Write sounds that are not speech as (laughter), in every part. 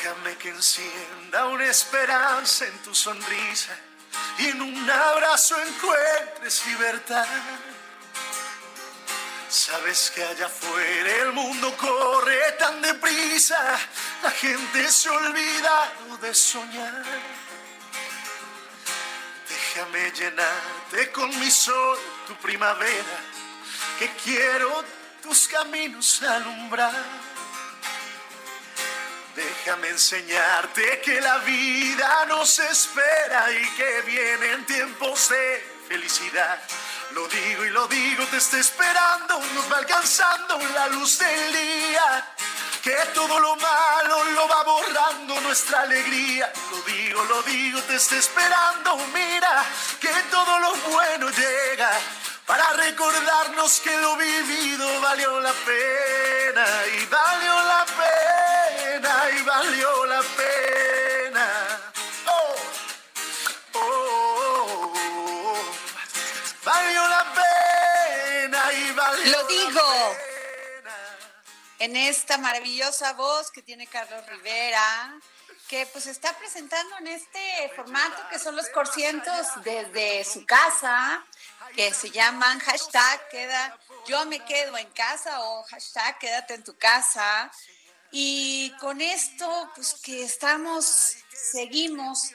Déjame que encienda una esperanza en tu sonrisa y en un abrazo encuentres libertad. Sabes que allá afuera el mundo corre tan deprisa, la gente se olvida de soñar. Déjame llenarte con mi sol, tu primavera, que quiero tus caminos alumbrar. Déjame enseñarte que la vida nos espera y que vienen tiempos de felicidad. Lo digo y lo digo, te está esperando, nos va alcanzando la luz del día. Que todo lo malo lo va borrando nuestra alegría. Lo digo, lo digo, te está esperando, mira, que todo lo bueno llega. Para recordarnos que lo vivido valió la pena y valió la en esta maravillosa voz que tiene Carlos Rivera, que pues está presentando en este formato que son los corcientos desde su casa, que se llaman hashtag yo me quedo en casa o hashtag quédate en tu casa. Y con esto, pues que estamos, seguimos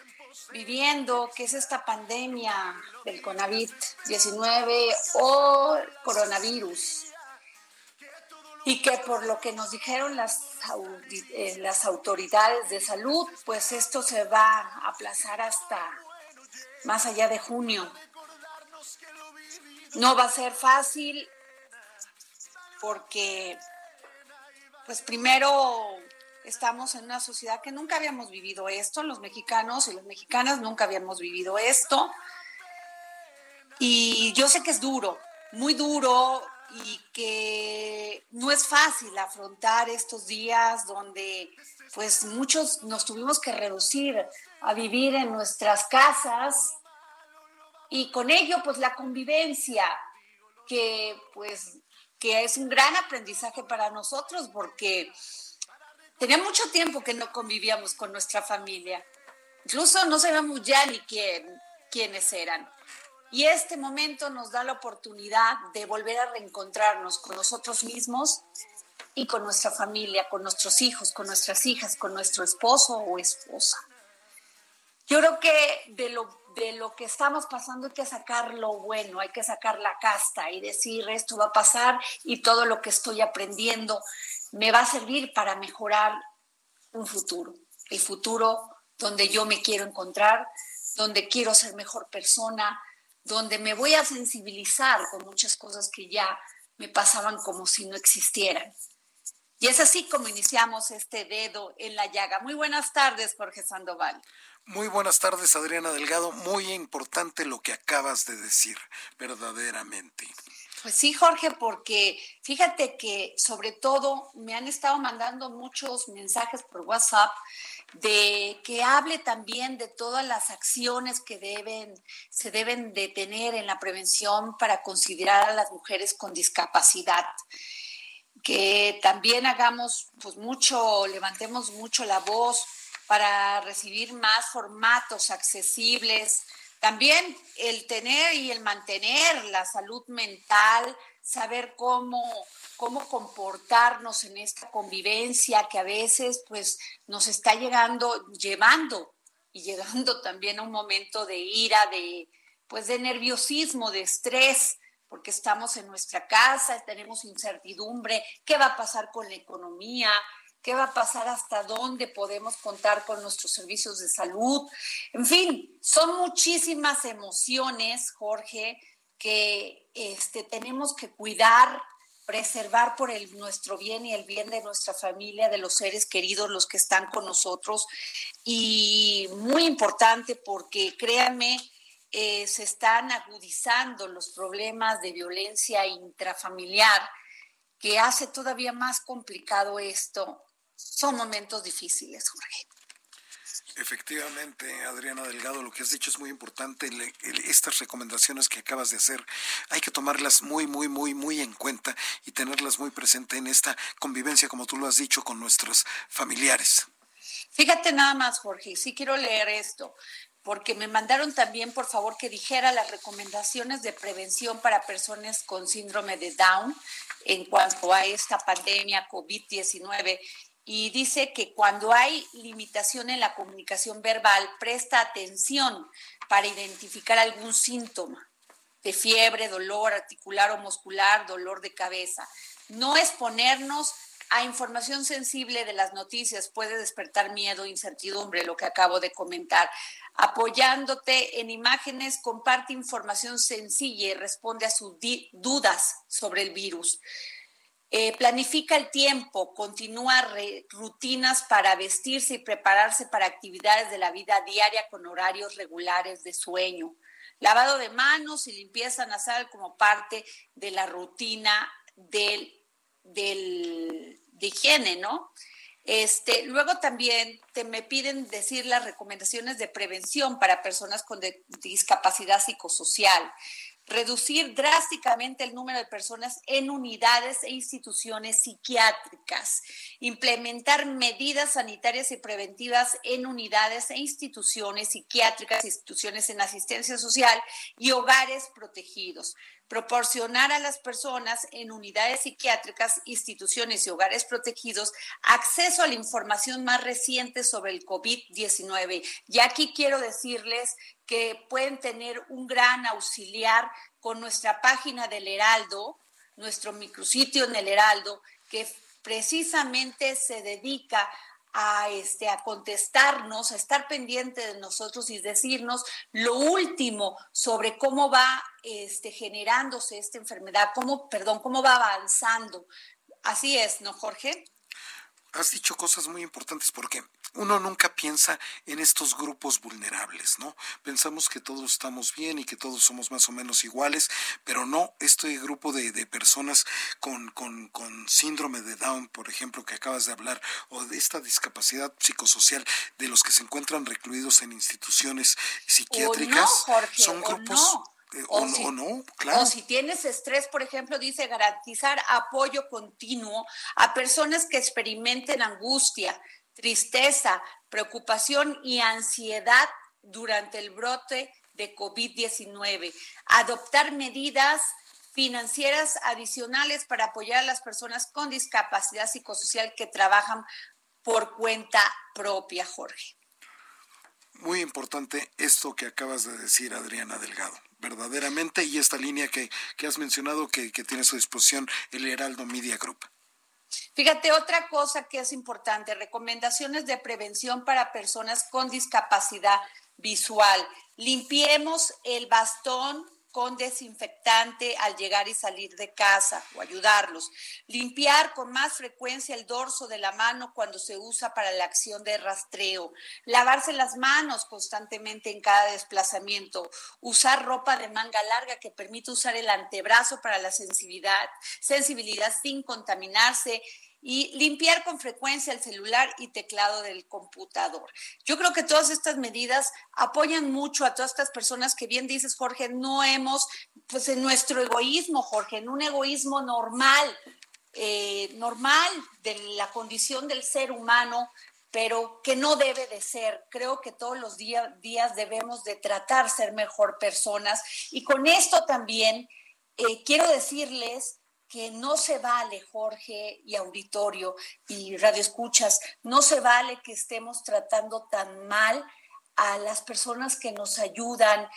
viviendo, que es esta pandemia del COVID-19 o coronavirus y que por lo que nos dijeron las, eh, las autoridades de salud, pues esto se va a aplazar hasta más allá de junio. No va a ser fácil porque, pues primero estamos en una sociedad que nunca habíamos vivido esto, los mexicanos y las mexicanas nunca habíamos vivido esto. Y yo sé que es duro, muy duro y que no es fácil afrontar estos días donde pues muchos nos tuvimos que reducir a vivir en nuestras casas y con ello pues la convivencia que pues que es un gran aprendizaje para nosotros porque tenía mucho tiempo que no convivíamos con nuestra familia. Incluso no sabíamos ya ni quién, quiénes eran. Y este momento nos da la oportunidad de volver a reencontrarnos con nosotros mismos y con nuestra familia, con nuestros hijos, con nuestras hijas, con nuestro esposo o esposa. Yo creo que de lo, de lo que estamos pasando hay que sacar lo bueno, hay que sacar la casta y decir esto va a pasar y todo lo que estoy aprendiendo me va a servir para mejorar un futuro, el futuro donde yo me quiero encontrar, donde quiero ser mejor persona, donde me voy a sensibilizar con muchas cosas que ya me pasaban como si no existieran. Y es así como iniciamos este dedo en la llaga. Muy buenas tardes, Jorge Sandoval. Muy buenas tardes, Adriana Delgado. Muy importante lo que acabas de decir, verdaderamente. Pues sí, Jorge, porque fíjate que sobre todo me han estado mandando muchos mensajes por WhatsApp de que hable también de todas las acciones que deben, se deben de tener en la prevención para considerar a las mujeres con discapacidad. que también hagamos pues mucho, levantemos mucho la voz para recibir más formatos accesibles. También el tener y el mantener la salud mental, saber cómo, cómo comportarnos en esta convivencia que a veces pues nos está llegando, llevando y llegando (laughs) también a un momento de ira, de pues de nerviosismo, de estrés, porque estamos en nuestra casa, tenemos incertidumbre, qué va a pasar con la economía, qué va a pasar hasta dónde podemos contar con nuestros servicios de salud. En fin, son muchísimas emociones, Jorge, que este, tenemos que cuidar, preservar por nuestro bien y el bien de nuestra familia, de los seres queridos, los que están con nosotros. Y muy importante porque créanme, eh, se están agudizando los problemas de violencia intrafamiliar, que hace todavía más complicado esto. Son momentos difíciles, Jorge. Efectivamente, Adriana Delgado, lo que has dicho es muy importante. estas recomendaciones que acabas de hacer hay que tomarlas muy, muy, muy, muy en cuenta y tenerlas muy presente en esta convivencia, como tú lo has dicho, con nuestros familiares. Fíjate nada más, Jorge, sí quiero leer esto porque me mandaron también, por favor, que dijera las recomendaciones de prevención para personas con síndrome de Down en cuanto a esta pandemia COVID-19. Y dice que cuando hay limitación en la comunicación verbal, presta atención para identificar algún síntoma de fiebre, dolor articular o muscular, dolor de cabeza. No exponernos a información sensible de las noticias puede despertar miedo, incertidumbre, lo que acabo de comentar apoyándote en imágenes, comparte información sencilla y responde a sus dudas sobre el virus. Eh, planifica el tiempo, continúa rutinas para vestirse y prepararse para actividades de la vida diaria con horarios regulares de sueño. Lavado de manos y limpieza nasal como parte de la rutina del, del, de higiene, ¿no? Este, luego también te me piden decir las recomendaciones de prevención para personas con discapacidad psicosocial reducir drásticamente el número de personas en unidades e instituciones psiquiátricas, implementar medidas sanitarias y preventivas en unidades e instituciones psiquiátricas, instituciones en asistencia social y hogares protegidos, proporcionar a las personas en unidades psiquiátricas, instituciones y hogares protegidos acceso a la información más reciente sobre el COVID-19. Y aquí quiero decirles que pueden tener un gran auxiliar con nuestra página del Heraldo, nuestro micrositio en el Heraldo, que precisamente se dedica a, este, a contestarnos, a estar pendiente de nosotros y decirnos lo último sobre cómo va este, generándose esta enfermedad, cómo, perdón, cómo va avanzando. Así es, ¿no, Jorge? Has dicho cosas muy importantes porque uno nunca piensa en estos grupos vulnerables, ¿no? Pensamos que todos estamos bien y que todos somos más o menos iguales, pero no, este grupo de, personas con, con, con, síndrome de Down, por ejemplo, que acabas de hablar, o de esta discapacidad psicosocial de los que se encuentran recluidos en instituciones psiquiátricas, son grupos... o, si, no, claro. O si tienes estrés, por ejemplo, dice garantizar apoyo continuo a personas que experimenten angustia, tristeza, preocupación y ansiedad durante el brote de COVID-19. Adoptar medidas financieras adicionales para apoyar a las personas con discapacidad psicosocial que trabajan por cuenta propia, Jorge. Muy importante esto que acabas de decir, Adriana Delgado, verdaderamente, y esta línea que, has mencionado que, que tiene a su disposición el Heraldo Media Group. Fíjate, otra cosa que es importante, recomendaciones de prevención para personas con discapacidad visual. Limpiemos el bastón con desinfectante al llegar y salir de casa o ayudarlos. Limpiar con más frecuencia el dorso de la mano cuando se usa para la acción de rastreo. Lavarse las manos constantemente en cada desplazamiento. Usar ropa de manga larga que permite usar el antebrazo para la sensibilidad, sensibilidad sin contaminarse y limpiar con frecuencia el celular y teclado del computador. Yo creo que todas estas medidas apoyan mucho a todas estas personas que bien dices, Jorge, no hemos, pues en nuestro egoísmo, Jorge, en un egoísmo normal, eh, normal de la condición del ser humano, pero que no debe de ser. Creo que todos los días debemos de tratar ser mejor personas. Y con esto también eh, quiero decirles que no se vale, Jorge y auditorio y radio escuchas, no se vale que estemos tratando tan mal a las personas que nos ayudan,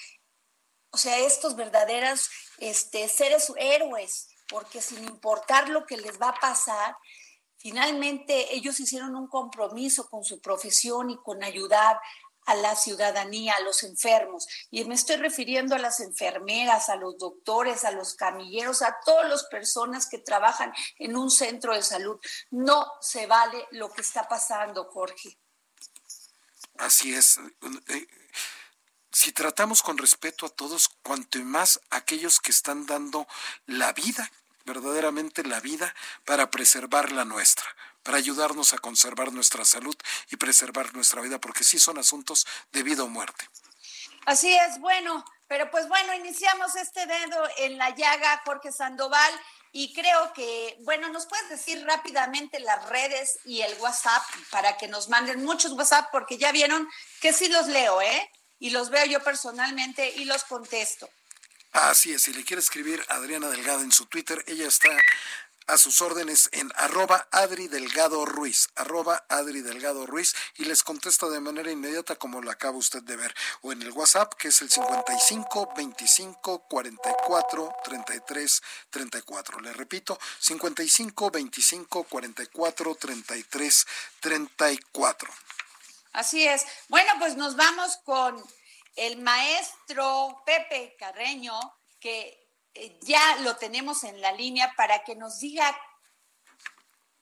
o sea, estos verdaderos este, seres héroes, porque sin importar lo que les va a pasar, finalmente ellos hicieron un compromiso con su profesión y con ayudar a la ciudadanía, a los enfermos. Y me estoy refiriendo a las enfermeras, a los doctores, a los camilleros, a todas las personas que trabajan en un centro de salud. No se vale lo que está pasando, Jorge. Así es. Eh, si tratamos con respeto a todos, cuanto más aquellos que están dando la vida, verdaderamente la vida, para preservar la nuestra, para ayudarnos a conservar nuestra salud y preservar nuestra vida, porque sí son asuntos de vida o muerte. Así es, bueno, pero pues bueno, iniciamos este dedo en la llaga, Jorge Sandoval. Y creo que, bueno, nos puedes decir rápidamente las redes y el WhatsApp para que nos manden muchos WhatsApp, porque ya vieron que sí los leo, ¿eh? Y los veo yo personalmente y los contesto. Así es, si le quiere escribir Adriana Delgado en su Twitter, ella está a sus órdenes en arroba Adri Delgado Ruiz, arroba Adri Delgado Ruiz, y les contesto de manera inmediata como lo acaba usted de ver, o en el WhatsApp que es el 55 25 44 33 34. Le repito, 55 25 44 33 34. Así es. Bueno, pues nos vamos con el maestro Pepe Carreño, que ya lo tenemos en la línea para que nos diga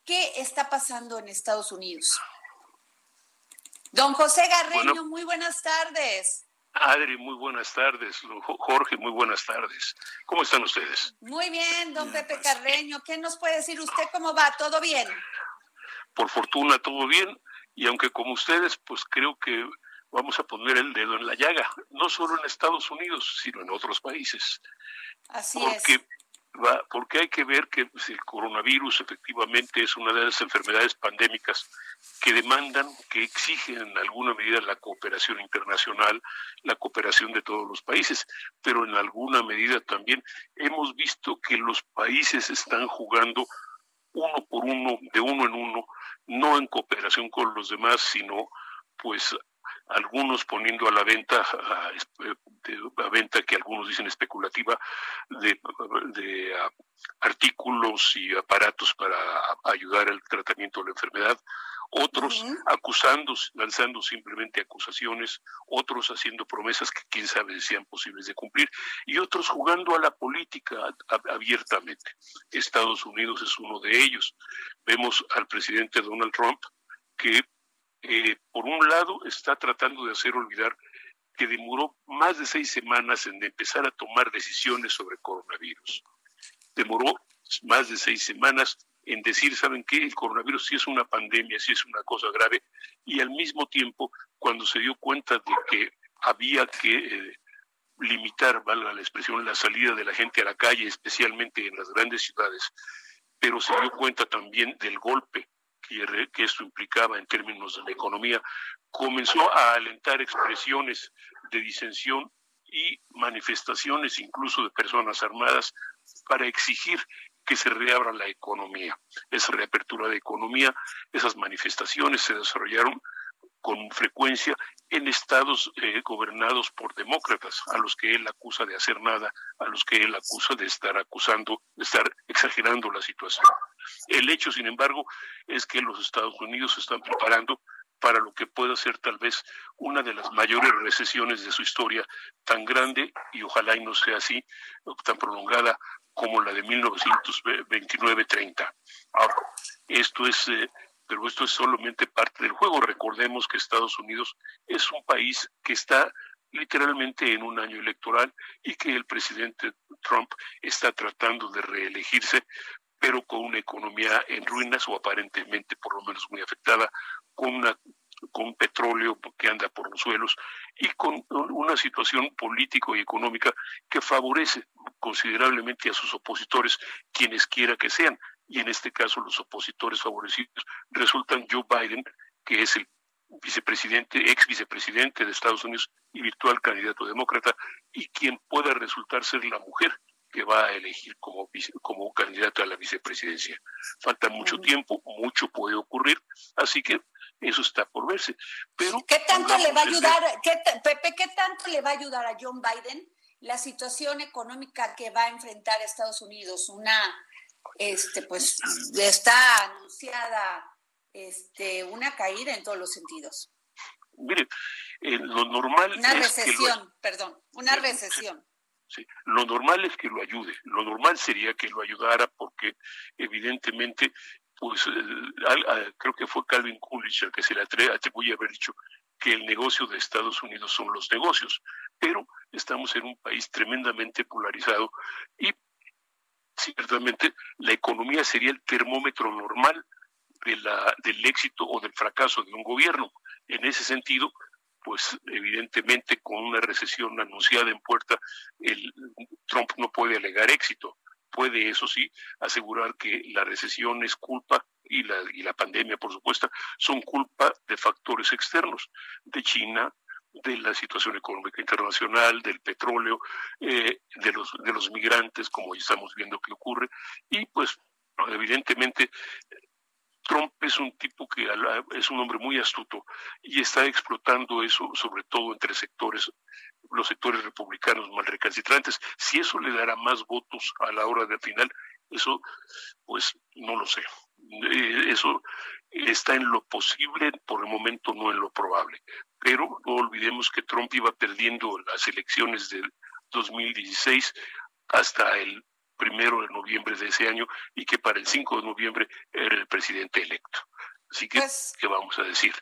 qué está pasando en Estados Unidos. Don José Garreño, muy buenas tardes. Adri, muy buenas tardes. Jorge, muy buenas tardes. ¿Cómo están ustedes? Muy bien, don Pepe pues. Carreño. ¿Qué nos puede decir usted? ¿Cómo va? ¿Todo bien? Por fortuna, todo bien. Y aunque como ustedes, pues creo que vamos a poner el dedo en la llaga, no solo en Estados Unidos, sino en otros países. Así porque, es. Va, porque hay que ver que pues, el coronavirus efectivamente es una de las enfermedades pandémicas que demandan, que exigen en alguna medida la cooperación internacional, la cooperación de todos los países, pero en alguna medida también hemos visto que los países están jugando uno por uno, de uno en uno, no en cooperación con los demás, sino pues algunos poniendo a la venta, a, venta que algunos dicen especulativa, de, de artículos y aparatos para ayudar al tratamiento de la enfermedad, otros acusando, lanzando simplemente acusaciones, otros haciendo promesas que quién sabe si sean posibles de cumplir, y otros jugando a la política abiertamente. Estados Unidos es uno de ellos. Vemos al presidente Donald Trump que eh, por un lado, está tratando de hacer olvidar que demoró más de seis semanas en empezar a tomar decisiones sobre coronavirus. Demoró más de seis semanas en decir, ¿saben qué? El coronavirus sí es una pandemia, sí es una cosa grave, y al mismo tiempo, cuando se dio cuenta de que había que eh, limitar, valga la expresión, la salida de la gente a la calle, especialmente en las grandes ciudades, pero se dio cuenta también del golpe que, esto implicaba en términos de la economía, comenzó a alentar expresiones de disensión y manifestaciones incluso de personas armadas para exigir que se reabra la economía. Esa reapertura de economía, esas manifestaciones se desarrollaron con frecuencia en estados eh, gobernados por demócratas, a los que él acusa de hacer nada, a los que él acusa de estar acusando, de estar exagerando la situación. El hecho, sin embargo, es que los Estados Unidos se están preparando para lo que pueda ser tal vez una de las mayores recesiones de su historia, tan grande y ojalá y no sea así, tan prolongada como la de 1929-30. Ahora, esto es eh, pero esto es solamente parte del juego. Recordemos que Estados Unidos es un país que está literalmente en un año electoral y que el presidente Trump está tratando de reelegirse, pero con una economía en ruinas o aparentemente por lo menos muy afectada, con petróleo que anda por los suelos y con una situación político y económica que favorece considerablemente a sus opositores, quienes quiera que sean, y en este caso los opositores favorecidos resultan Joe Biden, que es el vicepresidente, ex vicepresidente de Estados Unidos y virtual candidato demócrata, y quien pueda resultar ser la mujer que va a elegir como, como candidata a la vicepresidencia. Falta mucho tiempo, mucho puede ocurrir, así que eso está por verse. Pero ¿Qué tanto le va a ayudar, Pepe, qué tanto le va a ayudar a John Biden la situación económica que va a enfrentar Estados Unidos? Una, este, pues, está anunciada este, una caída en todos los sentidos. Mire, eh, lo normal una recesión, perdón, una recesión. Lo normal es que lo ayude. Lo normal sería que lo ayudara porque evidentemente pues eh, creo que fue Calvin Coolidge el que se le atribuye haber dicho que el negocio de Estados Unidos son los negocios, pero estamos en un país tremendamente polarizado y ciertamente la economía sería el termómetro normal de la, del éxito o del fracaso de un gobierno. En ese sentido, pues evidentemente con una recesión anunciada en puerta, el, Trump no puede alegar éxito. Puede, eso sí, asegurar que la recesión es culpa y la, y la pandemia, por supuesto, son culpa de factores externos, de China, de la situación económica internacional, del petróleo, eh, de, los, de los migrantes, como estamos viendo que ocurre, y pues evidentemente Trump es un tipo que es un hombre muy astuto y está explotando eso, sobre todo entre sectores, los sectores republicanos más recalcitrantes. Si eso le dará más votos a la hora del final, eso, pues no lo sé. Eh, eso está en lo posible, por el momento no en lo probable. Pero no olvidemos que Trump iba perdiendo las elecciones del 2016 hasta el primero de noviembre de ese año y que para el 5 de noviembre era el presidente electo. Así que, pues ¿qué vamos a decir?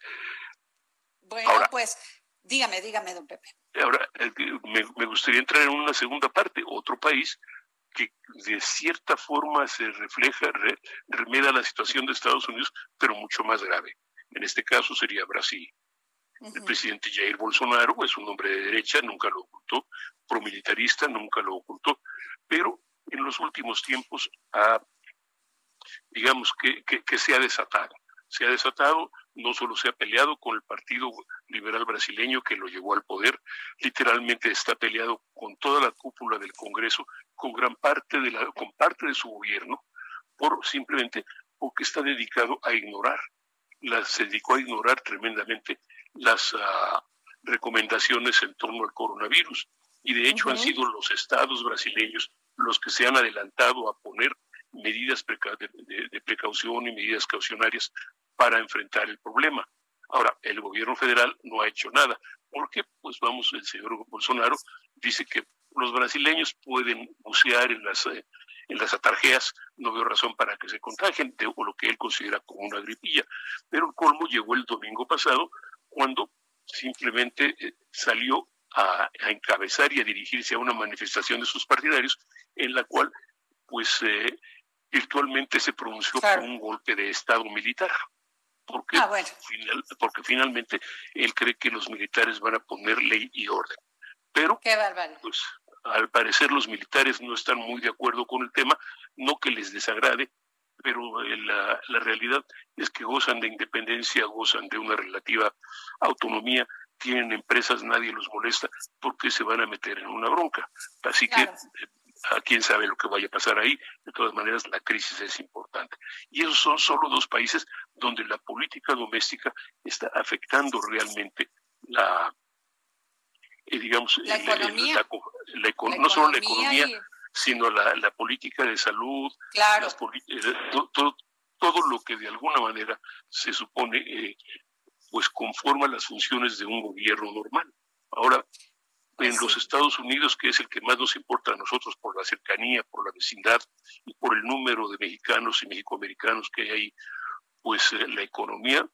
Bueno, pues dígame, dígame, don Pepe. Ahora, me, gustaría entrar en una segunda parte, otro país que de cierta forma se refleja, remeda la situación de Estados Unidos, pero mucho más grave. En este caso sería Brasil. El presidente Jair Bolsonaro es un hombre de derecha, nunca lo ocultó, promilitarista, nunca lo ocultó, pero en los últimos tiempos digamos, que, que, se ha desatado. Se ha desatado, no solo se ha peleado con el Partido Liberal Brasileño que lo llevó al poder, literalmente está peleado con toda la cúpula del Congreso, con gran parte de la, con parte de su gobierno, por simplemente porque está dedicado a ignorar, se dedicó a ignorar tremendamente las ah, recomendaciones en torno al coronavirus. Y de hecho han sido los estados brasileños los que se han adelantado a poner medidas de, precaución y medidas caucionarias para enfrentar el problema. Ahora, el gobierno federal no ha hecho nada, porque, pues vamos, el señor Bolsonaro dice que los brasileños pueden bucear en las, eh, en las atarjeas, no veo razón para que se contagien, de, o lo que él considera como una gripilla. Pero el colmo llegó el domingo pasado, cuando simplemente eh, salió a, encabezar y a dirigirse a una manifestación de sus partidarios en la cual pues eh, virtualmente se pronunció por un golpe de Estado militar. Porque, ah, porque finalmente él cree que los militares van a poner ley y orden. Pero, pues, al parecer los militares no están muy de acuerdo con el tema, no que les desagrade, pero eh, la, la realidad es que gozan de independencia, gozan de una relativa autonomía tienen empresas, nadie los molesta porque se van a meter en una bronca. Así que eh, a quién sabe lo que vaya a pasar ahí. De todas maneras, la crisis es importante. Y esos son solo dos países donde la política doméstica está afectando realmente la, eh, digamos, la economía. no solo la economía, sino la, política de salud, claro. Eh, todo, todo, lo que de alguna manera se supone pues conforma las funciones de un gobierno normal. Ahora, en los Estados Unidos, que es el que más nos importa a nosotros por la cercanía, por la vecindad y por el número de mexicanos y mexicoamericanos que hay ahí, pues eh, la economía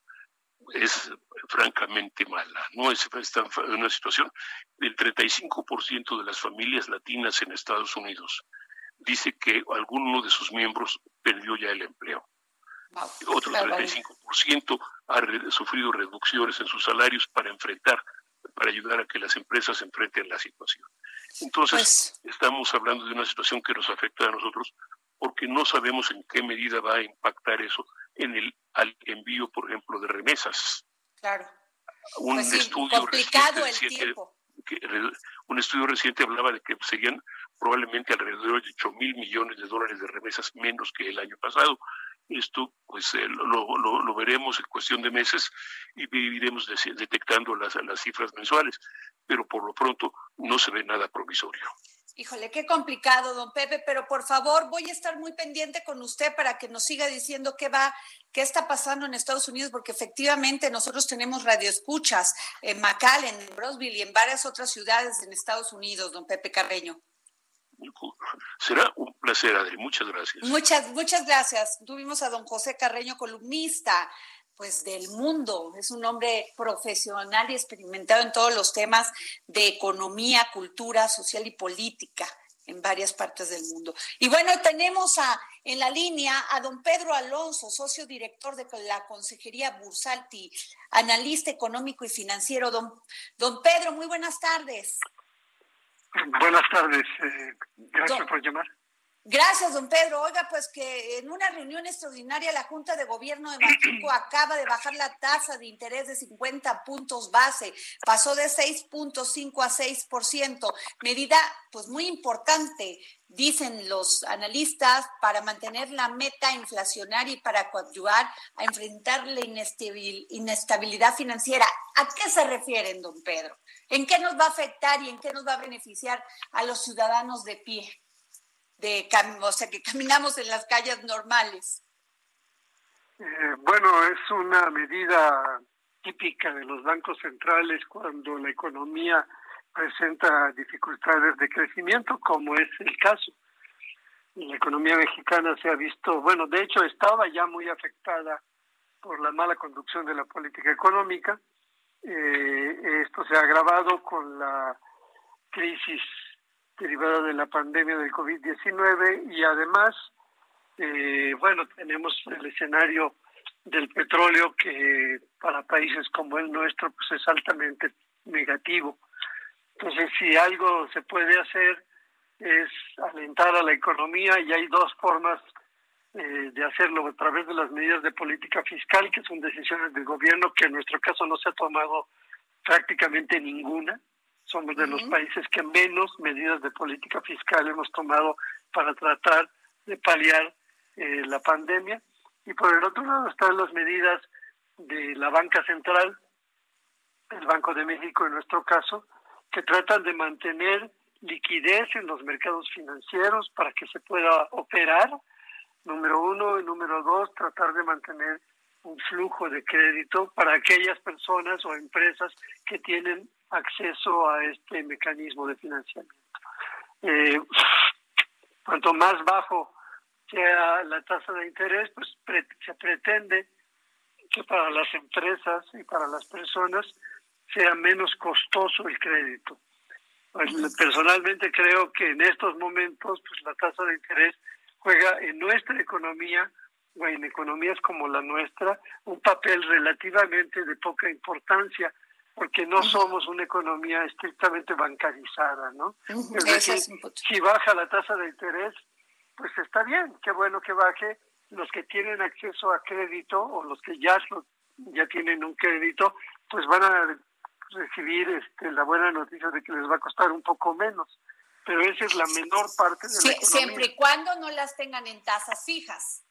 es francamente mala. No es en una situación del 35% de las familias latinas en Estados Unidos dice que alguno de sus miembros perdió ya el empleo. Otro 35% ha sufrido reducciones en sus salarios para enfrentar, para ayudar a que las empresas enfrenten la situación. Entonces, pues estamos hablando de una situación que nos afecta a nosotros porque no sabemos en qué medida va a impactar eso en el al envío, por ejemplo, de remesas. Claro. Un Pues sí, estudio complicado reciente el tiempo. que un estudio reciente hablaba de que serían probablemente alrededor de 8 mil millones de dólares de remesas menos que el año pasado. Esto, pues, eh, lo, lo- lo veremos en cuestión de meses y iremos de- detectando las, las cifras mensuales, pero por lo pronto no se ve nada provisorio. Híjole, qué complicado, don Pepe, pero por favor voy a estar muy pendiente con usted para que nos siga diciendo qué va, qué está pasando en Estados Unidos, porque efectivamente nosotros tenemos radioescuchas en McAllen, en Brosville y en varias otras ciudades en Estados Unidos, don Pepe Carreño. Será un placer, Adri. Muchas gracias. Muchas, muchas gracias. Tuvimos a don José Carreño, columnista, pues del mundo. Es un hombre profesional y experimentado en todos los temas de economía, cultura, social y política en varias partes del mundo. Y bueno, tenemos a, en la línea a don Pedro Alonso, socio director de la Consejería Bursalti, analista económico y financiero. Don, don Pedro, muy buenas tardes. Buenas tardes, eh, gracias Do- por llamar. Gracias, don Pedro. Oiga, pues que en una reunión extraordinaria la Junta de Gobierno de México (clears throat) acaba de bajar la tasa de interés de 50 puntos base, pasó de 6.5 a 6%, medida pues muy importante, dicen los analistas, para mantener la meta inflacionaria y para coadyuvar a enfrentar la inestabil- inestabilidad financiera. ¿A qué se refieren, don Pedro? ¿En qué nos va a afectar y en qué nos va a beneficiar a los ciudadanos de pie? De o sea que caminamos en las calles normales. Eh, bueno, es una medida típica de los bancos centrales cuando la economía presenta dificultades de crecimiento, como es el caso. La economía mexicana se ha visto, bueno, de hecho estaba ya muy afectada por la mala conducción de la política económica. Eh, esto se ha agravado con la crisis derivada de la pandemia del COVID-19 y además, eh, bueno, tenemos el escenario del petróleo que para países como el nuestro pues es altamente negativo. Entonces, si algo se puede hacer es alentar a la economía y hay dos formas eh, de hacerlo a través de las medidas de política fiscal, que son decisiones del gobierno, que en nuestro caso no se ha tomado prácticamente ninguna. Somos de los países que menos medidas de política fiscal hemos tomado para tratar de paliar eh, la pandemia. Y por el otro lado están las medidas de la banca central, el Banco de México en nuestro caso, que tratan de mantener liquidez en los mercados financieros para que se pueda operar, número uno, y número dos, tratar de mantener un flujo de crédito para aquellas personas o empresas que tienen acceso a este mecanismo de financiamiento. Eh, cuanto más bajo sea la tasa de interés, pues pre- se pretende que para las empresas y para las personas sea menos costoso el crédito. Pues, Personalmente creo que en estos momentos pues la tasa de interés juega en nuestra economía o en economías como la nuestra un papel relativamente de poca importancia porque no somos una economía estrictamente bancarizada, ¿no? Es decir, si baja la tasa de interés, pues está bien, qué bueno que baje. Los que tienen acceso a crédito o los que ya, ya tienen un crédito, pues van a recibir este, la buena noticia de que les va a costar un poco menos. Pero esa es la menor parte de la Sie- economía. siempre y cuando no las tengan en tasas fijas.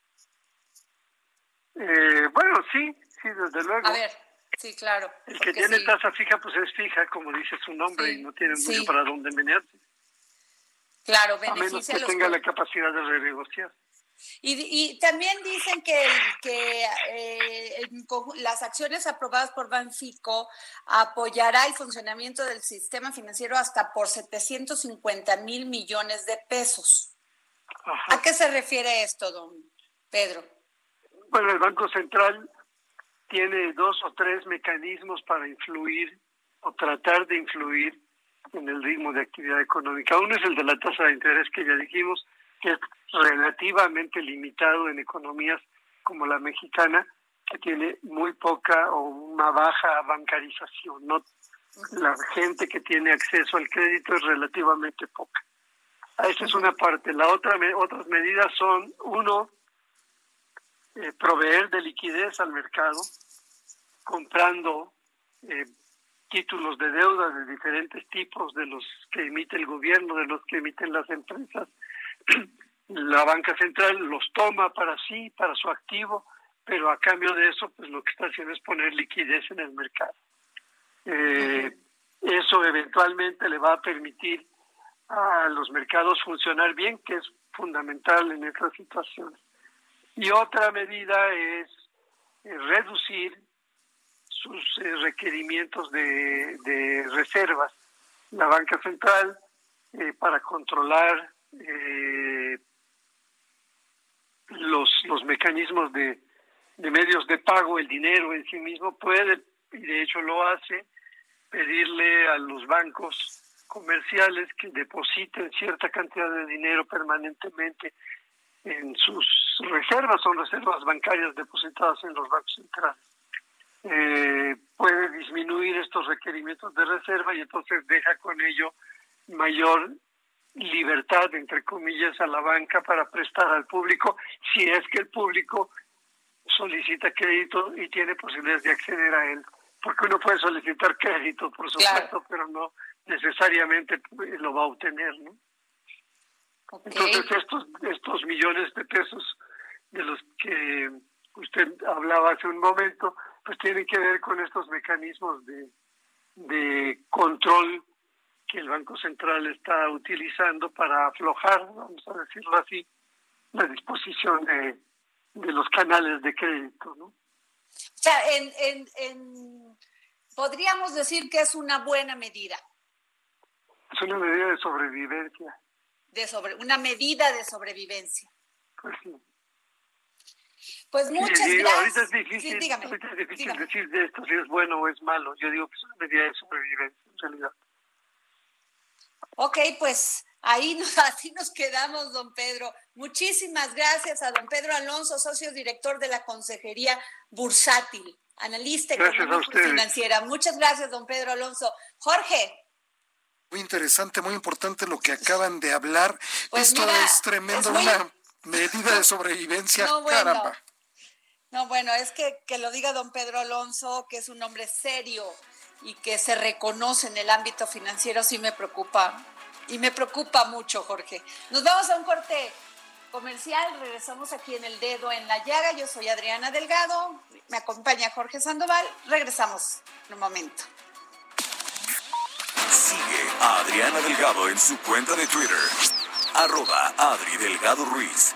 Eh, bueno, sí, sí, desde luego. A ver, sí, claro. El que tiene sí. tasa fija, pues es fija, como dice su nombre, Sí, y no tiene mucho sí. para dónde menearse. Claro, A menos beneficia que a los tenga la capacidad de renegociar. Y, y también dicen que, que eh, las acciones aprobadas por Banfico apoyará el funcionamiento del sistema financiero hasta por 750 mil millones de pesos. Ajá. ¿A qué se refiere esto, don Pedro? Bueno, el Banco Central tiene dos o tres mecanismos para influir o tratar de influir en el ritmo de actividad económica. Uno es el de la tasa de interés que ya dijimos, que es relativamente limitado en economías como la mexicana, que tiene muy poca o una baja bancarización. No, la gente que tiene acceso al crédito es relativamente poca. Esa es una parte. La otra, otras medidas son, uno, eh, proveer de liquidez al mercado, comprando eh, títulos de deuda de diferentes tipos, de los que emite el gobierno, de los que emiten las empresas. (clears throat) La banca central los toma para sí, para su activo, pero a cambio de eso, pues lo que está haciendo es poner liquidez en el mercado. Eh, eso eventualmente le va a permitir a los mercados funcionar bien, que es fundamental en estas situaciones. Y otra medida es eh, reducir sus eh, requerimientos de, reservas. La banca central, para controlar los, los mecanismos de, de medios de pago, el dinero en sí mismo puede, y de hecho lo hace, pedirle a los bancos comerciales que depositen cierta cantidad de dinero permanentemente en sus reservas, son reservas bancarias depositadas en los bancos centrales. Eh, puede disminuir estos requerimientos de reserva y entonces deja con ello mayor libertad, entre comillas, a la banca para prestar al público, si es que el público solicita crédito y tiene posibilidades de acceder a él. Porque uno puede solicitar crédito, por supuesto, pero no necesariamente lo va a obtener, ¿no? Entonces estos estos millones de pesos de los que usted hablaba hace un momento, pues tienen que ver con estos mecanismos de, de control que el Banco Central está utilizando para aflojar, vamos a decirlo así, la disposición de, de los canales de crédito, ¿no? O sea, en, podríamos decir que es una buena medida. Es una medida de sobrevivencia. De sobre, una medida de sobrevivencia. Pues sí. Pues muchas gracias. Ahorita es difícil, es difícil decir de esto si es bueno o es malo. Yo digo que es una medida de sobrevivencia, en realidad. Ok, pues Ahí nos, (laughs) así nos quedamos, don Pedro. Muchísimas gracias a don Pedro Alonso, socio director de la Consejería Bursátil, analista económico financiera. Muchas gracias, don Pedro Alonso. Jorge. Muy interesante, muy importante lo que acaban de hablar. Pues Esto es tremendo, una medida de sobrevivencia. No, bueno. No, bueno, es que, que lo diga don Pedro Alonso, que es un hombre serio y que se reconoce en el ámbito financiero, sí me preocupa y me preocupa mucho, Jorge. Nos vamos a un corte comercial, regresamos aquí en el dedo en la llaga. Yo soy Adriana Delgado, me acompaña Jorge Sandoval. Regresamos en un momento. Sigue a Adriana Delgado en su cuenta de Twitter, arroba Adri Delgado Ruiz.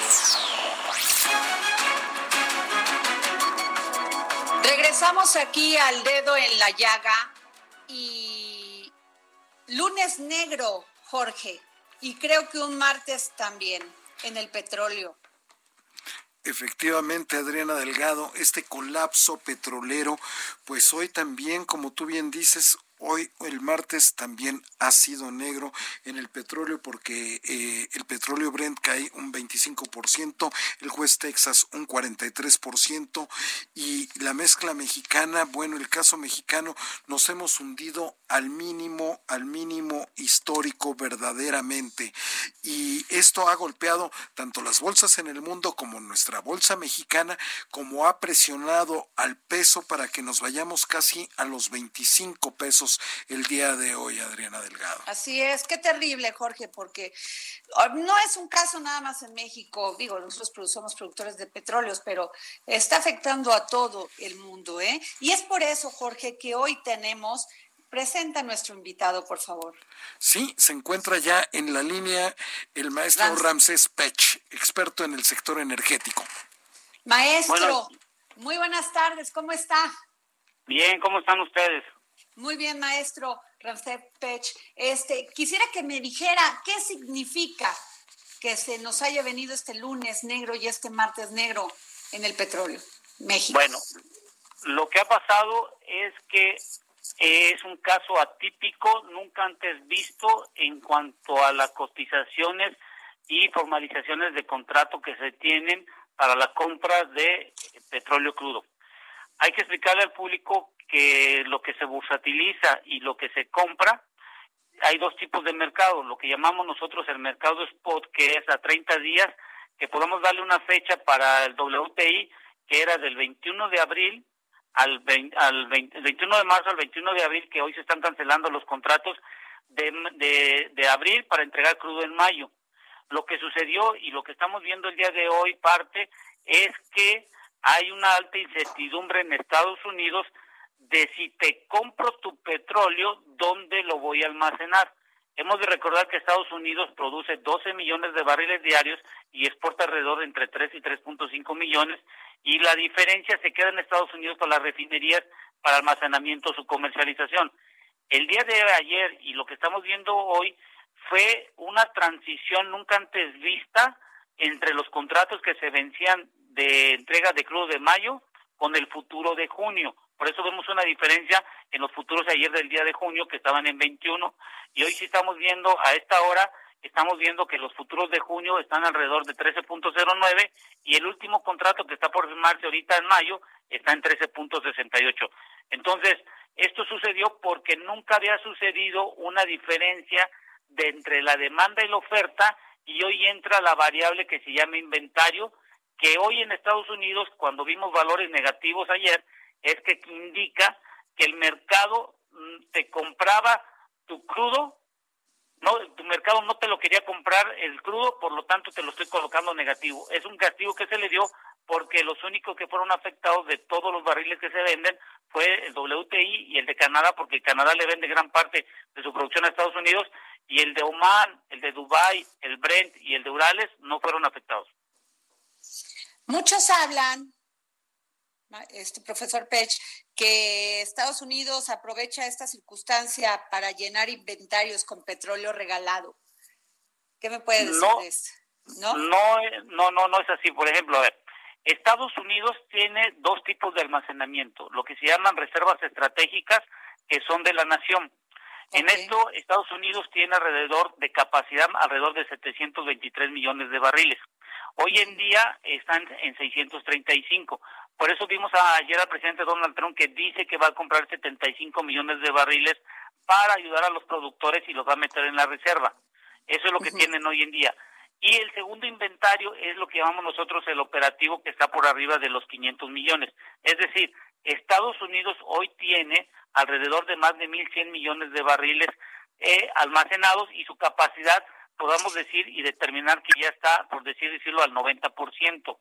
Regresamos aquí al dedo en la llaga y lunes negro, Jorge, y creo que un martes también en el petróleo. Efectivamente, Adriana Delgado, este colapso petrolero, pues hoy también, como tú bien dices, Hoy, el martes, también ha sido negro en el petróleo porque eh, el petróleo Brent cae un 25%, el West Texas un 43% y la mezcla mexicana, bueno, el caso mexicano, nos hemos hundido al mínimo, al mínimo histórico verdaderamente. Y esto ha golpeado tanto las bolsas en el mundo como nuestra bolsa mexicana, como ha presionado al peso para que nos vayamos casi a los 25 pesos el día de hoy, Adriana Delgado. Así es, qué terrible, Jorge, porque ah, no es un caso nada más en México, digo, nosotros somos productores de petróleos, pero está afectando a todo el mundo, ¿eh? Y es por eso, Jorge, que hoy tenemos Presenta a nuestro invitado, por favor. Sí, se encuentra ya en la línea el maestro Ramsés Pech, experto en el sector energético. Maestro, muy buenas tardes, ¿cómo está? Bien, ¿cómo están ustedes? Muy bien, maestro Ramsés Pech. Este, quisiera que me dijera qué significa que se nos haya venido este lunes negro y este martes negro en el petróleo, México. Bueno, lo que ha pasado es que es un caso atípico, nunca antes visto en cuanto a las cotizaciones y formalizaciones de contrato que se tienen para la compra de petróleo crudo. Hay que explicarle al público que lo que se bursatiliza y lo que se compra, hay dos tipos de mercado, lo que llamamos nosotros el mercado spot, que es a 30 días, que podemos darle una fecha para el WTI, que era del 21 de abril al, al 21 de marzo al 21 de abril, que hoy se están cancelando los contratos de, de abril para entregar crudo en mayo. Lo que sucedió y lo que estamos viendo el día de hoy parte es que hay una alta incertidumbre en Estados Unidos de si te compro tu petróleo, ¿dónde lo voy a almacenar? Hemos de recordar que Estados Unidos produce 12 millones de barriles diarios y exporta alrededor de entre 3 y 3.5 millones y la diferencia se queda en Estados Unidos con las refinerías para almacenamiento, su comercialización. El día de ayer y lo que estamos viendo hoy fue una transición nunca antes vista entre los contratos que se vencían de entrega de crudo de mayo con el futuro de junio. Por eso vemos una diferencia en los futuros ayer del día de junio que estaban en 21 y hoy sí estamos viendo a esta hora estamos viendo que los futuros de junio están alrededor de 13.09 y el último contrato que está por firmarse ahorita en mayo está en 13.68. Entonces, esto sucedió porque nunca había sucedido una diferencia de entre la demanda y la oferta y hoy entra la variable que se llama inventario, que hoy en Estados Unidos, cuando vimos valores negativos ayer, es que indica que el mercado mm, te compraba tu crudo no, tu mercado no te lo quería comprar el crudo, por lo tanto te lo estoy colocando negativo. Es un castigo que se le dio porque los únicos que fueron afectados de todos los barriles que se venden fue el WTI y el de Canadá, porque Canadá le vende gran parte de su producción a Estados Unidos, y el de Oman, el de Dubai, el Brent y el de Urales no fueron afectados. Muchos hablan este profesor Pech, que Estados Unidos aprovecha esta circunstancia para llenar inventarios con petróleo regalado. ¿Qué me puede decir no, de? ¿No? No, no, no, es así. Por ejemplo, a ver, Estados Unidos tiene dos tipos de almacenamiento, lo que se llaman reservas estratégicas, que son de la nación. En esto, Estados Unidos tiene alrededor de capacidad, alrededor de 723 millones de barriles. Hoy en día están en 635. Por eso vimos ayer al presidente Donald Trump que dice que va a comprar 75 millones de barriles para ayudar a los productores y los va a meter en la reserva. Eso es lo que tienen hoy en día. Y el segundo inventario es lo que llamamos nosotros el operativo que está por arriba de los 500 millones. Es decir, Estados Unidos hoy tiene alrededor de más de 1.100 millones de barriles eh, almacenados y su capacidad, podamos decir y determinar que ya está, por decir decirlo, al 90%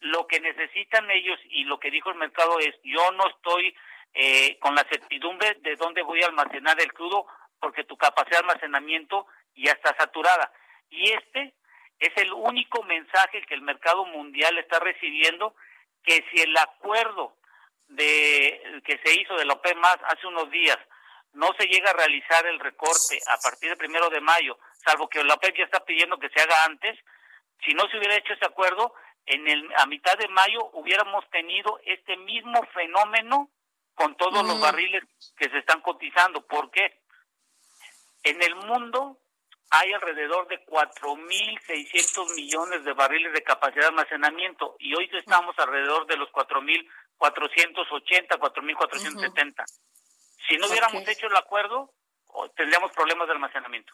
lo que necesitan ellos y lo que dijo el mercado es yo no estoy eh, con la certidumbre de dónde voy a almacenar el crudo porque tu capacidad de almacenamiento ya está saturada. Y este es el único mensaje que el mercado mundial está recibiendo que si el acuerdo de que se hizo de la OPEP más hace unos días no se llega a realizar el recorte a partir del primero de mayo, salvo que la OPEP ya está pidiendo que se haga antes, si no se hubiera hecho ese acuerdo, en el, a mitad de mayo hubiéramos tenido este mismo fenómeno con todos los barriles que se están cotizando. ¿Por qué? En el mundo hay alrededor de 4.600 millones de barriles de capacidad de almacenamiento y hoy estamos alrededor de los 4.480, 4.470. Si no hubiéramos hecho el acuerdo, tendríamos problemas de almacenamiento.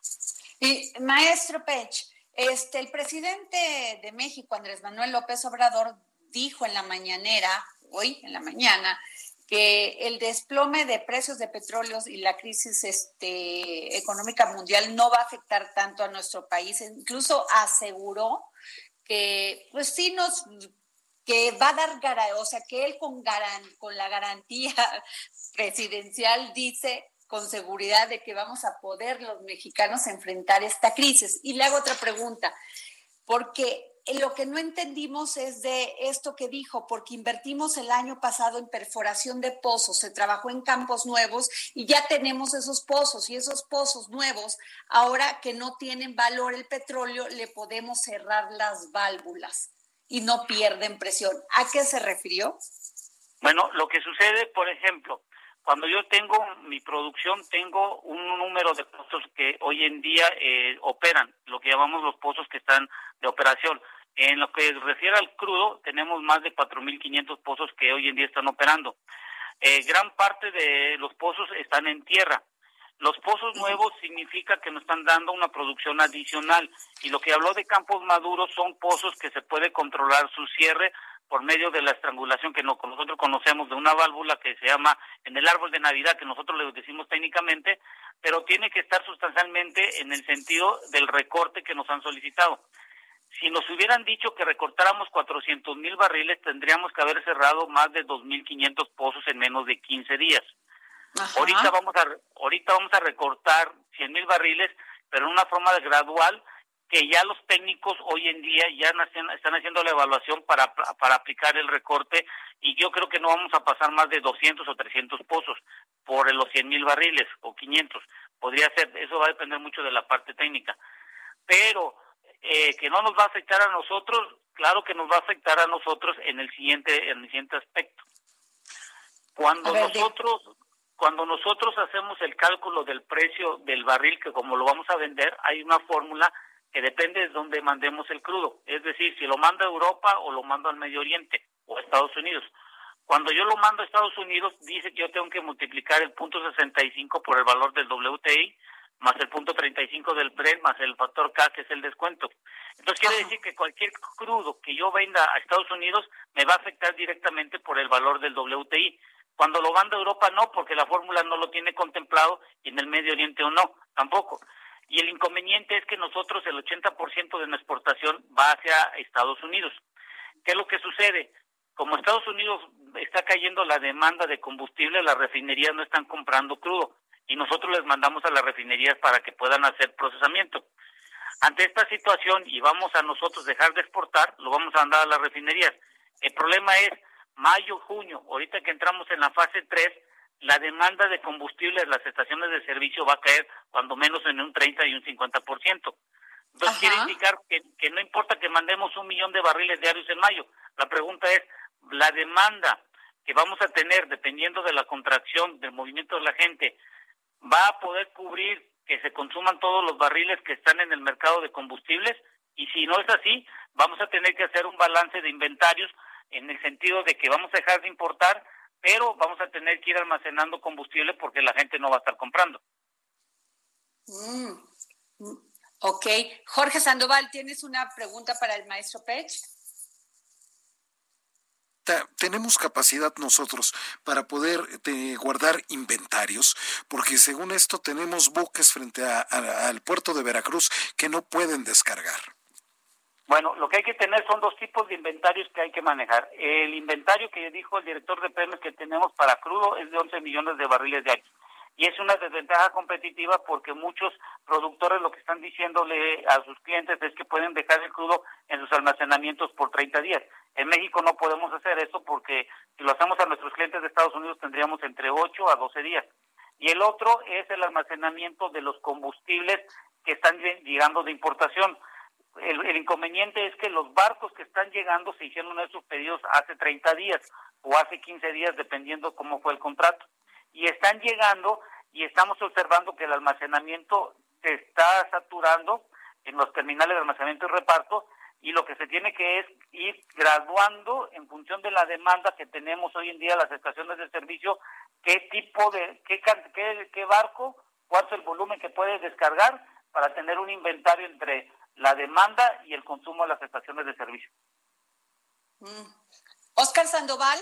Y maestro Pech, Este, el presidente de México, Andrés Manuel López Obrador, dijo en la mañanera, hoy en la mañana, que el desplome de precios de petróleo y la crisis este, económica mundial no va a afectar tanto a nuestro país. Incluso aseguró que, pues sí, nos que va a dar, o sea, que él con, con la garantía (laughs) presidencial dice con seguridad de que vamos a poder los mexicanos enfrentar esta crisis. Y le hago otra pregunta, porque lo que no entendimos es de esto que dijo, porque invertimos el año pasado en perforación de pozos, se trabajó en campos nuevos y ya tenemos esos pozos y esos pozos nuevos, ahora que no tienen valor el petróleo, le podemos cerrar las válvulas y no pierden presión. ¿A qué se refirió? Bueno, lo que sucede, por ejemplo, cuando yo tengo mi producción, tengo un número de pozos que hoy en día eh, operan, lo que llamamos los pozos que están de operación. En lo que refiere al crudo, tenemos más de 4.500 pozos que hoy en día están operando. Eh, gran parte de los pozos están en tierra. Los pozos nuevos significa que nos están dando una producción adicional y lo que habló de campos maduros son pozos que se puede controlar su cierre por medio de la estrangulación que nosotros conocemos de una válvula que se llama en el árbol de Navidad, que nosotros le decimos técnicamente, pero tiene que estar sustancialmente en el sentido del recorte que nos han solicitado. Si nos hubieran dicho que recortáramos 400 mil barriles, tendríamos que haber cerrado más de 2.500 pozos en menos de 15 días. Ahorita vamos a ahorita vamos a recortar 100 mil barriles, pero en una forma gradual que ya los técnicos hoy en día ya están haciendo la evaluación para, para aplicar el recorte y yo creo que no vamos a pasar más de 200 o 300 pozos por los 100 mil barriles o 500. Podría ser, eso va a depender mucho de la parte técnica. Pero eh, que no nos va a afectar a nosotros, claro que nos va a afectar a nosotros en el siguiente, en el siguiente aspecto. Cuando nosotros, cuando nosotros hacemos el cálculo del precio del barril, que como lo vamos a vender, hay una fórmula que depende de dónde mandemos el crudo. Es decir, si lo mando a Europa o lo mando al Medio Oriente o a Estados Unidos. Cuando yo lo mando a Estados Unidos, dice que yo tengo que multiplicar el punto 65 por el valor del WTI, más el punto 35 del Brent, más el factor K, que es el descuento. Entonces quiere decir que cualquier crudo que yo venda a Estados Unidos me va a afectar directamente por el valor del WTI. Cuando lo mando a Europa no, porque la fórmula no lo tiene contemplado y en el Medio Oriente o no, tampoco. Y el inconveniente es que nosotros el 80% de nuestra exportación va hacia Estados Unidos. ¿Qué es lo que sucede? Como Estados Unidos está cayendo la demanda de combustible, las refinerías no están comprando crudo y nosotros les mandamos a las refinerías para que puedan hacer procesamiento. Ante esta situación y vamos a nosotros dejar de exportar, lo vamos a mandar a las refinerías. El problema es mayo, junio, ahorita que entramos en la fase 3, la demanda de combustible las estaciones de servicio va a caer cuando menos en un 30 y un 50%. Entonces quiere indicar que, que no importa que mandemos un millón de barriles diarios en mayo, la pregunta es, la demanda que vamos a tener dependiendo de la contracción del movimiento de la gente, ¿va a poder cubrir que se consuman todos los barriles que están en el mercado de combustibles? Y si no es así, vamos a tener que hacer un balance de inventarios en el sentido de que vamos a dejar de importar pero vamos a tener que ir almacenando combustible porque la gente no va a estar comprando. Mm, mm, ok. Jorge Sandoval, ¿tienes una pregunta para el maestro Pech? tenemos capacidad nosotros para poder eh, guardar inventarios, porque según esto tenemos buques frente al puerto de Veracruz que no pueden descargar. Bueno, lo que hay que tener son dos tipos de inventarios que hay que manejar. El inventario que dijo el director de Pemex que tenemos para crudo es de 11 millones de barriles de año. Y es una desventaja competitiva porque muchos productores lo que están diciéndole a sus clientes es que pueden dejar el crudo en sus almacenamientos por 30 días. En México no podemos hacer eso porque si lo hacemos a nuestros clientes de Estados Unidos tendríamos entre 8 a 12 días. Y el otro es el almacenamiento de los combustibles que están llegando de importación el, inconveniente es que los barcos que están llegando se hicieron esos pedidos hace 30 días o hace 15 días, dependiendo cómo fue el contrato. Y están llegando y estamos observando que el almacenamiento se está saturando en los terminales de almacenamiento y reparto y lo que se tiene que es ir graduando en función de la demanda que tenemos hoy en día las estaciones de servicio, qué tipo de, qué, qué, qué barco, cuál es el volumen que puede descargar para tener un inventario entre la demanda y el consumo de las estaciones de servicio. Oscar mm. Sandoval.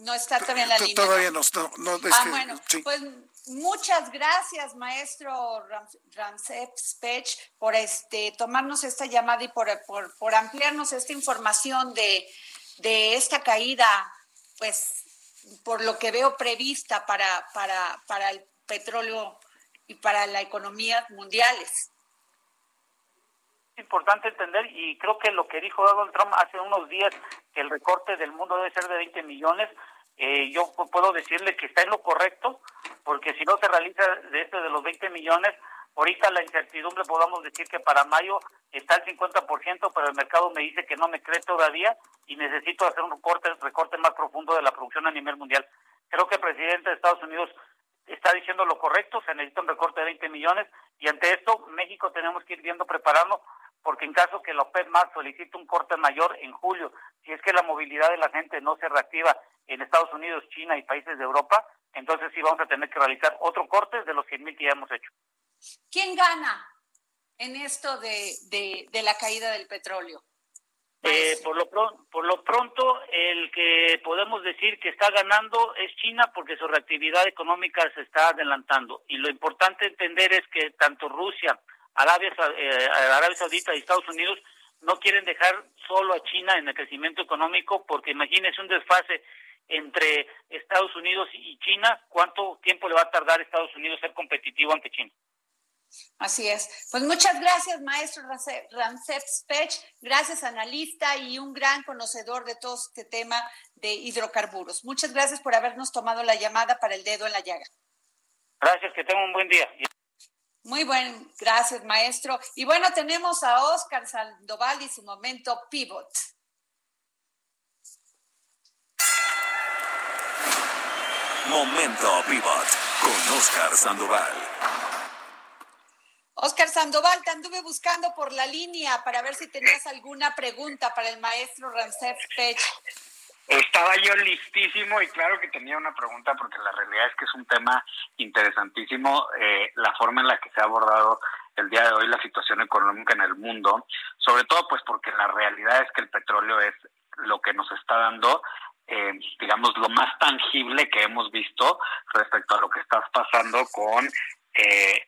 No está todavía en la línea. Todavía no, ah, bueno, pues muchas gracias, maestro Ramsep Spech, por este tomarnos esta llamada y por, por, ampliarnos esta información de, de esta caída, pues por lo que veo prevista para, para, para el petróleo y para la economía mundiales. Es importante entender, y creo que lo que dijo Donald Trump hace unos días, que el recorte del mundo debe ser de 20 millones, eh, yo puedo decirle que está en lo correcto, porque si no se realiza de este de los 20 millones, ahorita la incertidumbre podamos decir que para mayo está el 50%, pero el mercado me dice que no me cree todavía y necesito hacer un recorte, recorte más profundo de la producción a nivel mundial. Creo que el presidente de Estados Unidos está diciendo lo correcto, se necesita un recorte de 20 millones y ante esto México tenemos que ir viendo preparando porque en caso que la OPEP más solicite un corte mayor en julio, si es que la movilidad de la gente no se reactiva en Estados Unidos, China y países de Europa, entonces sí vamos a tener que realizar otro corte de los 100 mil que ya hemos hecho. ¿Quién gana en esto de, de la caída del petróleo? Eh, por, lo por lo pronto, el que podemos decir que está ganando es China porque su reactividad económica se está adelantando. Y lo importante entender es que tanto Rusia, Arabia, eh, Arabia Saudita y Estados Unidos no quieren dejar solo a China en el crecimiento económico porque imagínense un desfase entre Estados Unidos y China, ¿cuánto tiempo le va a tardar a Estados Unidos ser competitivo ante China? Así es. Pues muchas gracias, maestro Ramsep Spech. Gracias, analista y un gran conocedor de todo este tema de hidrocarburos. Muchas gracias por habernos tomado la llamada para el dedo en la llaga. Gracias, que tenga un buen día. Muy buen, gracias, maestro. Y bueno, tenemos a Oscar Sandoval y su momento pivot. Momento pivot con Oscar Sandoval. Oscar Sandoval, te anduve buscando por la línea para ver si tenías alguna pregunta para el maestro Ramsés Pech. Estaba yo listísimo y claro que tenía una pregunta porque la realidad es que es un tema interesantísimo, eh, la forma en la que se ha abordado el día de hoy la situación económica en el mundo, sobre todo pues porque la realidad es que el petróleo es lo que nos está dando eh, digamos, lo más tangible que hemos visto respecto a lo que está pasando con eh,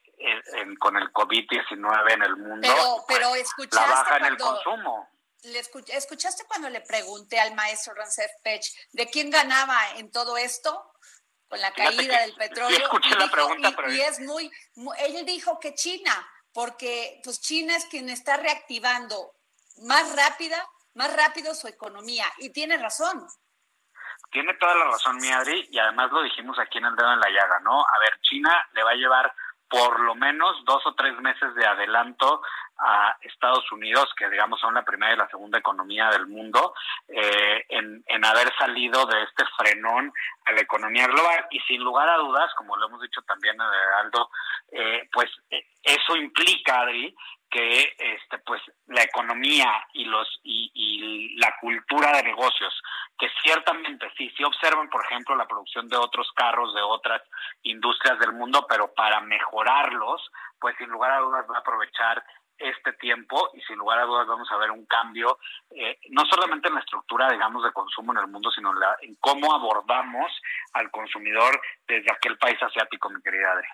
con el COVID-19 en el mundo, pero, pero pues, escuchaste la baja en el consumo. Le ¿Escuchaste cuando le pregunté al maestro Rancef Pech de quién ganaba en todo esto? Con la caída del petróleo. Sí escuché la pregunta, pero... y, es muy, él dijo que China, porque pues China es quien está reactivando más rápida, más rápido su economía. Y tiene razón. Tiene toda la razón, mi Adri, y además lo dijimos aquí en el dedo en la llaga, ¿no? A ver, China le va a llevar por lo menos dos o tres meses de adelanto a Estados Unidos, que digamos son la primera y la segunda economía del mundo, eh, en, haber salido de este frenón a la economía global. Y sin lugar a dudas, como lo hemos dicho también, Aldo, eh, pues eh, eso implica, Adri, que este pues la economía y los y, la cultura de negocios que ciertamente sí sí observan por ejemplo la producción de otros carros de otras industrias del mundo pero para mejorarlos pues sin lugar a dudas va a aprovechar este tiempo y sin lugar a dudas vamos a ver un cambio eh, no solamente en la estructura digamos de consumo en el mundo sino en, la, cómo abordamos al consumidor desde aquel país asiático mi querida Adri.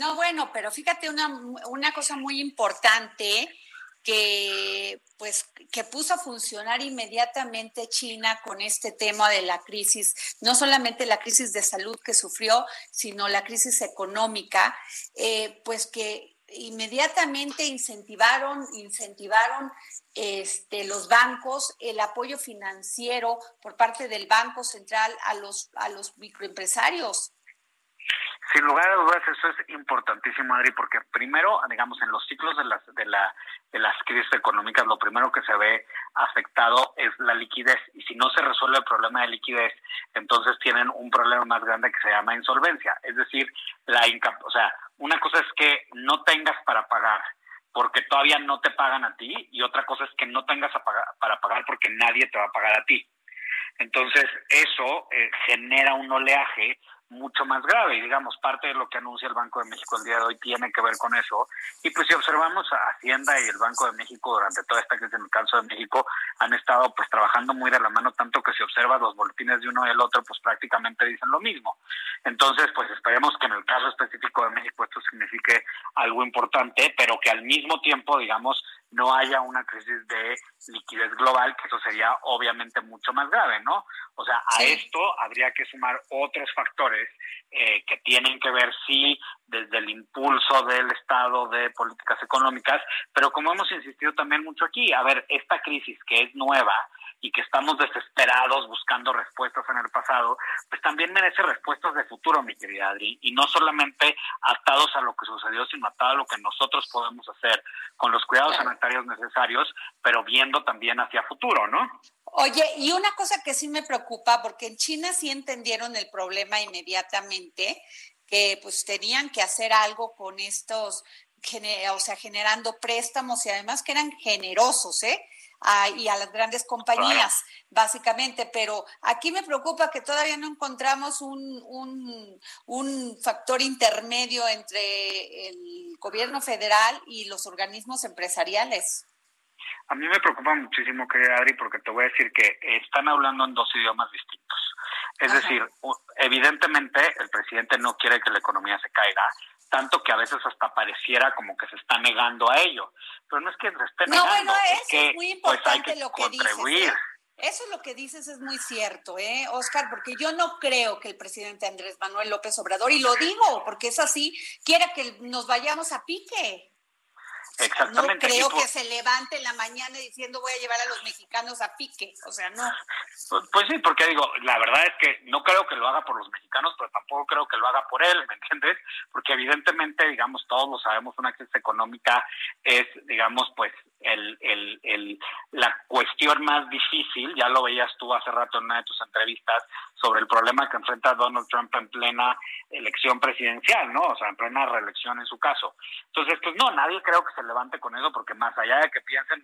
No, bueno, pero fíjate una, una cosa muy importante que pues que puso a funcionar inmediatamente China con este tema de la crisis, no solamente la crisis de salud que sufrió, sino la crisis económica, eh, pues que inmediatamente incentivaron, incentivaron este, los bancos, el apoyo financiero por parte del Banco Central a los, a los microempresarios. Sin lugar a dudas, eso es importantísimo, Adri, porque primero, digamos, en los ciclos de las, de, la, de las crisis económicas, lo primero que se ve afectado es la liquidez. Y si no se resuelve el problema de liquidez, entonces tienen un problema más grande que se llama insolvencia. Es decir, la o sea, una cosa es que no tengas para pagar porque todavía no te pagan a ti y otra cosa es que no tengas para pagar porque nadie te va a pagar a ti. Entonces, eso eh, genera un oleaje mucho más grave. Y digamos, parte de lo que anuncia el Banco de México el día de hoy tiene que ver con eso. Y pues si observamos a Hacienda y el Banco de México durante toda esta crisis en el caso de México han estado pues trabajando muy de la mano, tanto que si observas los boletines de uno y el otro, pues prácticamente dicen lo mismo. Entonces, pues esperemos que en el caso específico de México esto signifique algo importante, pero que al mismo tiempo, digamos, no haya una crisis de liquidez global, que eso sería obviamente mucho más grave, ¿no? O sea, a esto habría que sumar otros factores eh, que tienen que ver, sí, desde el impulso del Estado de políticas económicas, pero como hemos insistido también mucho aquí, a ver, esta crisis que es nueva, y que estamos desesperados buscando respuestas en el pasado, pues también merece respuestas de futuro, mi querida Adri, y no solamente atados a lo que sucedió, sino atados a lo que nosotros podemos hacer con los cuidados sanitarios necesarios, pero viendo también hacia futuro, ¿no? Oye, y una cosa que sí me preocupa, porque en China sí entendieron el problema inmediatamente, que pues tenían que hacer algo con estos, o sea, generando préstamos y además que eran generosos, ¿eh? Y a las grandes compañías, básicamente. Pero aquí me preocupa que todavía no encontramos un, un, un, factor intermedio entre el gobierno federal y los organismos empresariales. A mí me preocupa muchísimo, querida Adri, porque te voy a decir que están hablando en dos idiomas distintos. Es decir, evidentemente el presidente no quiere que la economía se caiga, tanto que a veces hasta pareciera como que se está negando a ello. Pero no es que se esté negando, no, bueno, es, que muy importante lo que contribuir. Dices, ¿eh? Eso es lo que dices es muy cierto, ¿eh, Oscar? Porque yo no creo que el presidente Andrés Manuel López Obrador, y lo digo porque es así, quiera que nos vayamos a pique. Exactamente. No creo que se levante en la mañana diciendo voy a llevar a los mexicanos a pique, o sea, no. Pues, pues, sí, porque digo, la verdad es que no creo que lo haga por los mexicanos, pero tampoco creo que lo haga por él, ¿me entiendes? Porque evidentemente, digamos, todos lo sabemos, una crisis económica es, digamos, pues el, el, el, la cuestión más difícil, ya lo veías tú hace rato en una de tus entrevistas, sobre el problema que enfrenta Donald Trump en plena elección presidencial, ¿no? O sea, en plena reelección en su caso. Entonces, pues no, nadie creo que se levante con eso, porque más allá de que piensen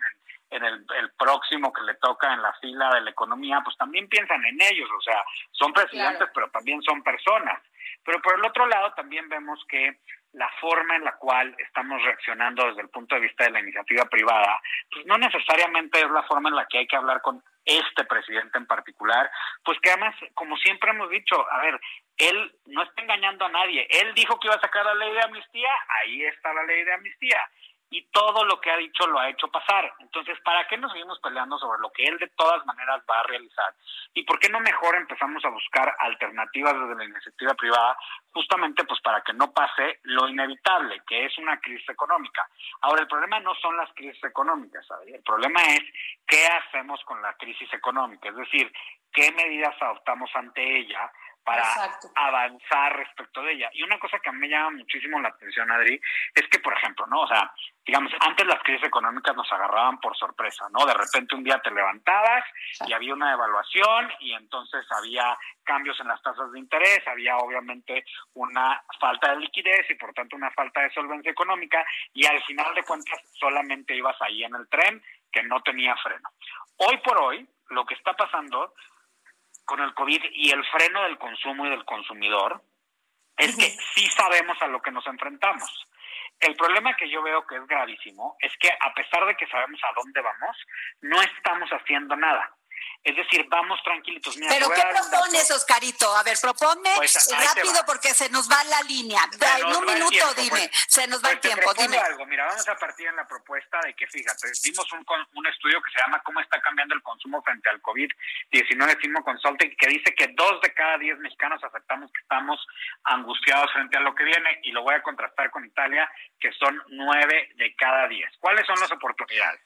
en, el, próximo que le toca en la fila de la economía, pues también piensan en ellos, o sea, son presidentes, pero también son personas. Pero por el otro lado, también vemos que la forma en la cual estamos reaccionando desde el punto de vista de la iniciativa privada, pues no necesariamente es la forma en la que hay que hablar con este presidente en particular, pues que además, como siempre hemos dicho, a ver, él no está engañando a nadie, él dijo que iba a sacar la ley de amnistía, ahí está la ley de amnistía, y todo lo que ha dicho lo ha hecho pasar. Entonces, ¿para qué nos seguimos peleando sobre lo que él de todas maneras va a realizar? ¿Y por qué no mejor empezamos a buscar alternativas desde la iniciativa privada, justamente pues para que no pase lo inevitable, que es una crisis económica? Ahora, el problema no son las crisis económicas, el problema es qué hacemos con la crisis económica, es decir, qué medidas adoptamos ante ella para avanzar respecto de ella. Y una cosa que a mí me llama muchísimo la atención, Adri, es que, por ejemplo, ¿no? O sea, digamos, antes las crisis económicas nos agarraban por sorpresa, ¿no? De repente un día te levantabas y había una evaluación y entonces había cambios en las tasas de interés, había obviamente una falta de liquidez y por tanto una falta de solvencia económica y al final de cuentas solamente ibas ahí en el tren que no tenía freno. Hoy por hoy, lo que está pasando con el COVID y el freno del consumo y del consumidor es que sí sabemos a lo que nos enfrentamos. El problema que yo veo que es gravísimo es que a pesar de que sabemos a dónde vamos, no estamos haciendo nada. Es decir, vamos tranquilitos. ¿Pero qué propones, Oscarito? A ver, proponme pues, rápido porque se nos va la línea. En un minuto, dime, pues. se nos va el pues tiempo. Dime. algo. Mira, vamos a partir en la propuesta de que, fíjate, vimos un, un estudio que se llama ¿Cómo está cambiando el consumo frente al COVID-19? Simo Consulting, que dice que dos de cada diez mexicanos aceptamos que estamos angustiados frente a lo que viene y lo voy a contrastar con Italia, que son nueve de cada diez. ¿Cuáles son las oportunidades?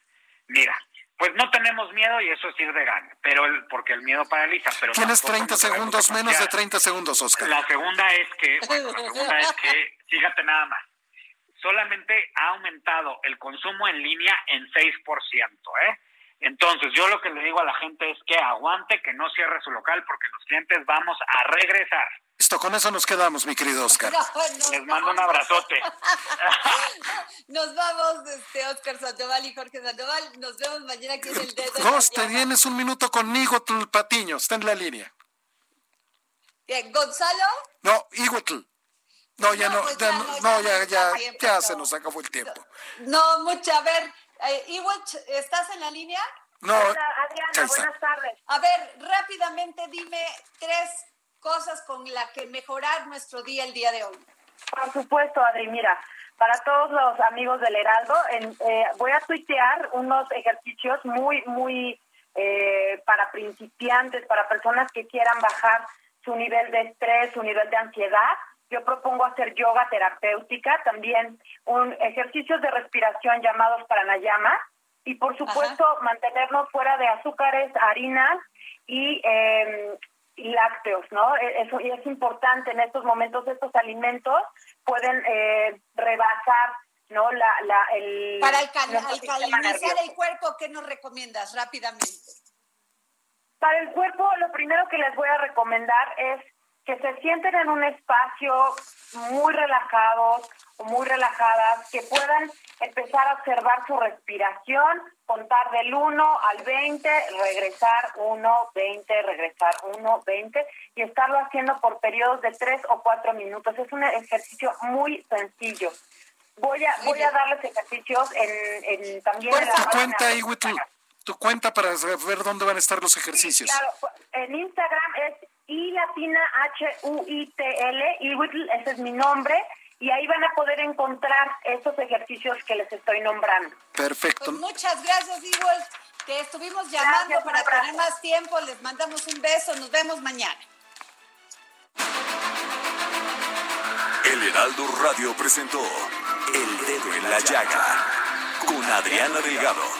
Mira, pues no tenemos miedo y eso es ir de gana, pero el, porque el miedo paraliza. Pero Tienes 30 segundos, menos de 30 segundos, Oscar. La segunda es que, bueno, la segunda es que, (laughs) fíjate nada más, solamente ha aumentado el consumo en línea en 6%, ¿eh? Entonces, yo lo que le digo a la gente es que aguante, que no cierre su local, porque los clientes vamos a regresar. Listo, con eso nos quedamos, mi querido Oscar. (laughs) Les mando un abrazote. (laughs) nos vamos, este, Oscar Sandoval y Jorge Sandoval. Nos vemos mañana aquí en el dedo. Dos, te vienes un minuto conmigo, tu patiño. Está en la línea. ¿Gonzalo? No, Ihuatl. No, ya no, pues ya, ya no, ya ya, ya, bien, pero- se nos acabó el tiempo. No, mucha. A ver, eh, Iwatch, ¿estás en la línea? No, Adriana, buenas tardes. A ver, rápidamente dime tres cosas con las que mejorar nuestro día el día de hoy. Por supuesto, Adri, mira, para todos los amigos del Heraldo, en- eh, voy a tuitear unos ejercicios muy, muy eh, para principiantes, para personas que quieran bajar su nivel de estrés, su nivel de ansiedad. Yo propongo hacer yoga terapéutica, también un ejercicios de respiración llamados pranayama y por supuesto mantenernos fuera de azúcares, harinas y eh, y lácteos, ¿no? E- Eso y es importante en estos momentos estos alimentos pueden eh, rebasar, ¿no? La, la el Para alcal- alcalinizar el cuerpo, ¿qué nos recomiendas rápidamente? Para el cuerpo, lo primero que les voy a recomendar es que se sienten en un espacio muy relajados o muy relajadas, que puedan empezar a observar su respiración, contar del 1 al 20, regresar 1, 20, regresar 1, 20 y estarlo haciendo por periodos de 3 o 4 minutos. Es un ejercicio muy sencillo. Voy a, voy a darles ejercicios en, en también en la tu cuenta, de Ihuatl, tu cuenta para ver dónde van a estar los ejercicios. Claro, en Instagram es I latina H U I T L, Iwitl, ese es mi nombre, y ahí van a poder encontrar esos ejercicios que les estoy nombrando. Perfecto. Pues muchas gracias, Iwatch. Te estuvimos llamando Gracias, para tener más tiempo. Les mandamos un beso. Nos vemos mañana. El Heraldo Radio presentó El Dedo en la Llaga con Adriana Delgado.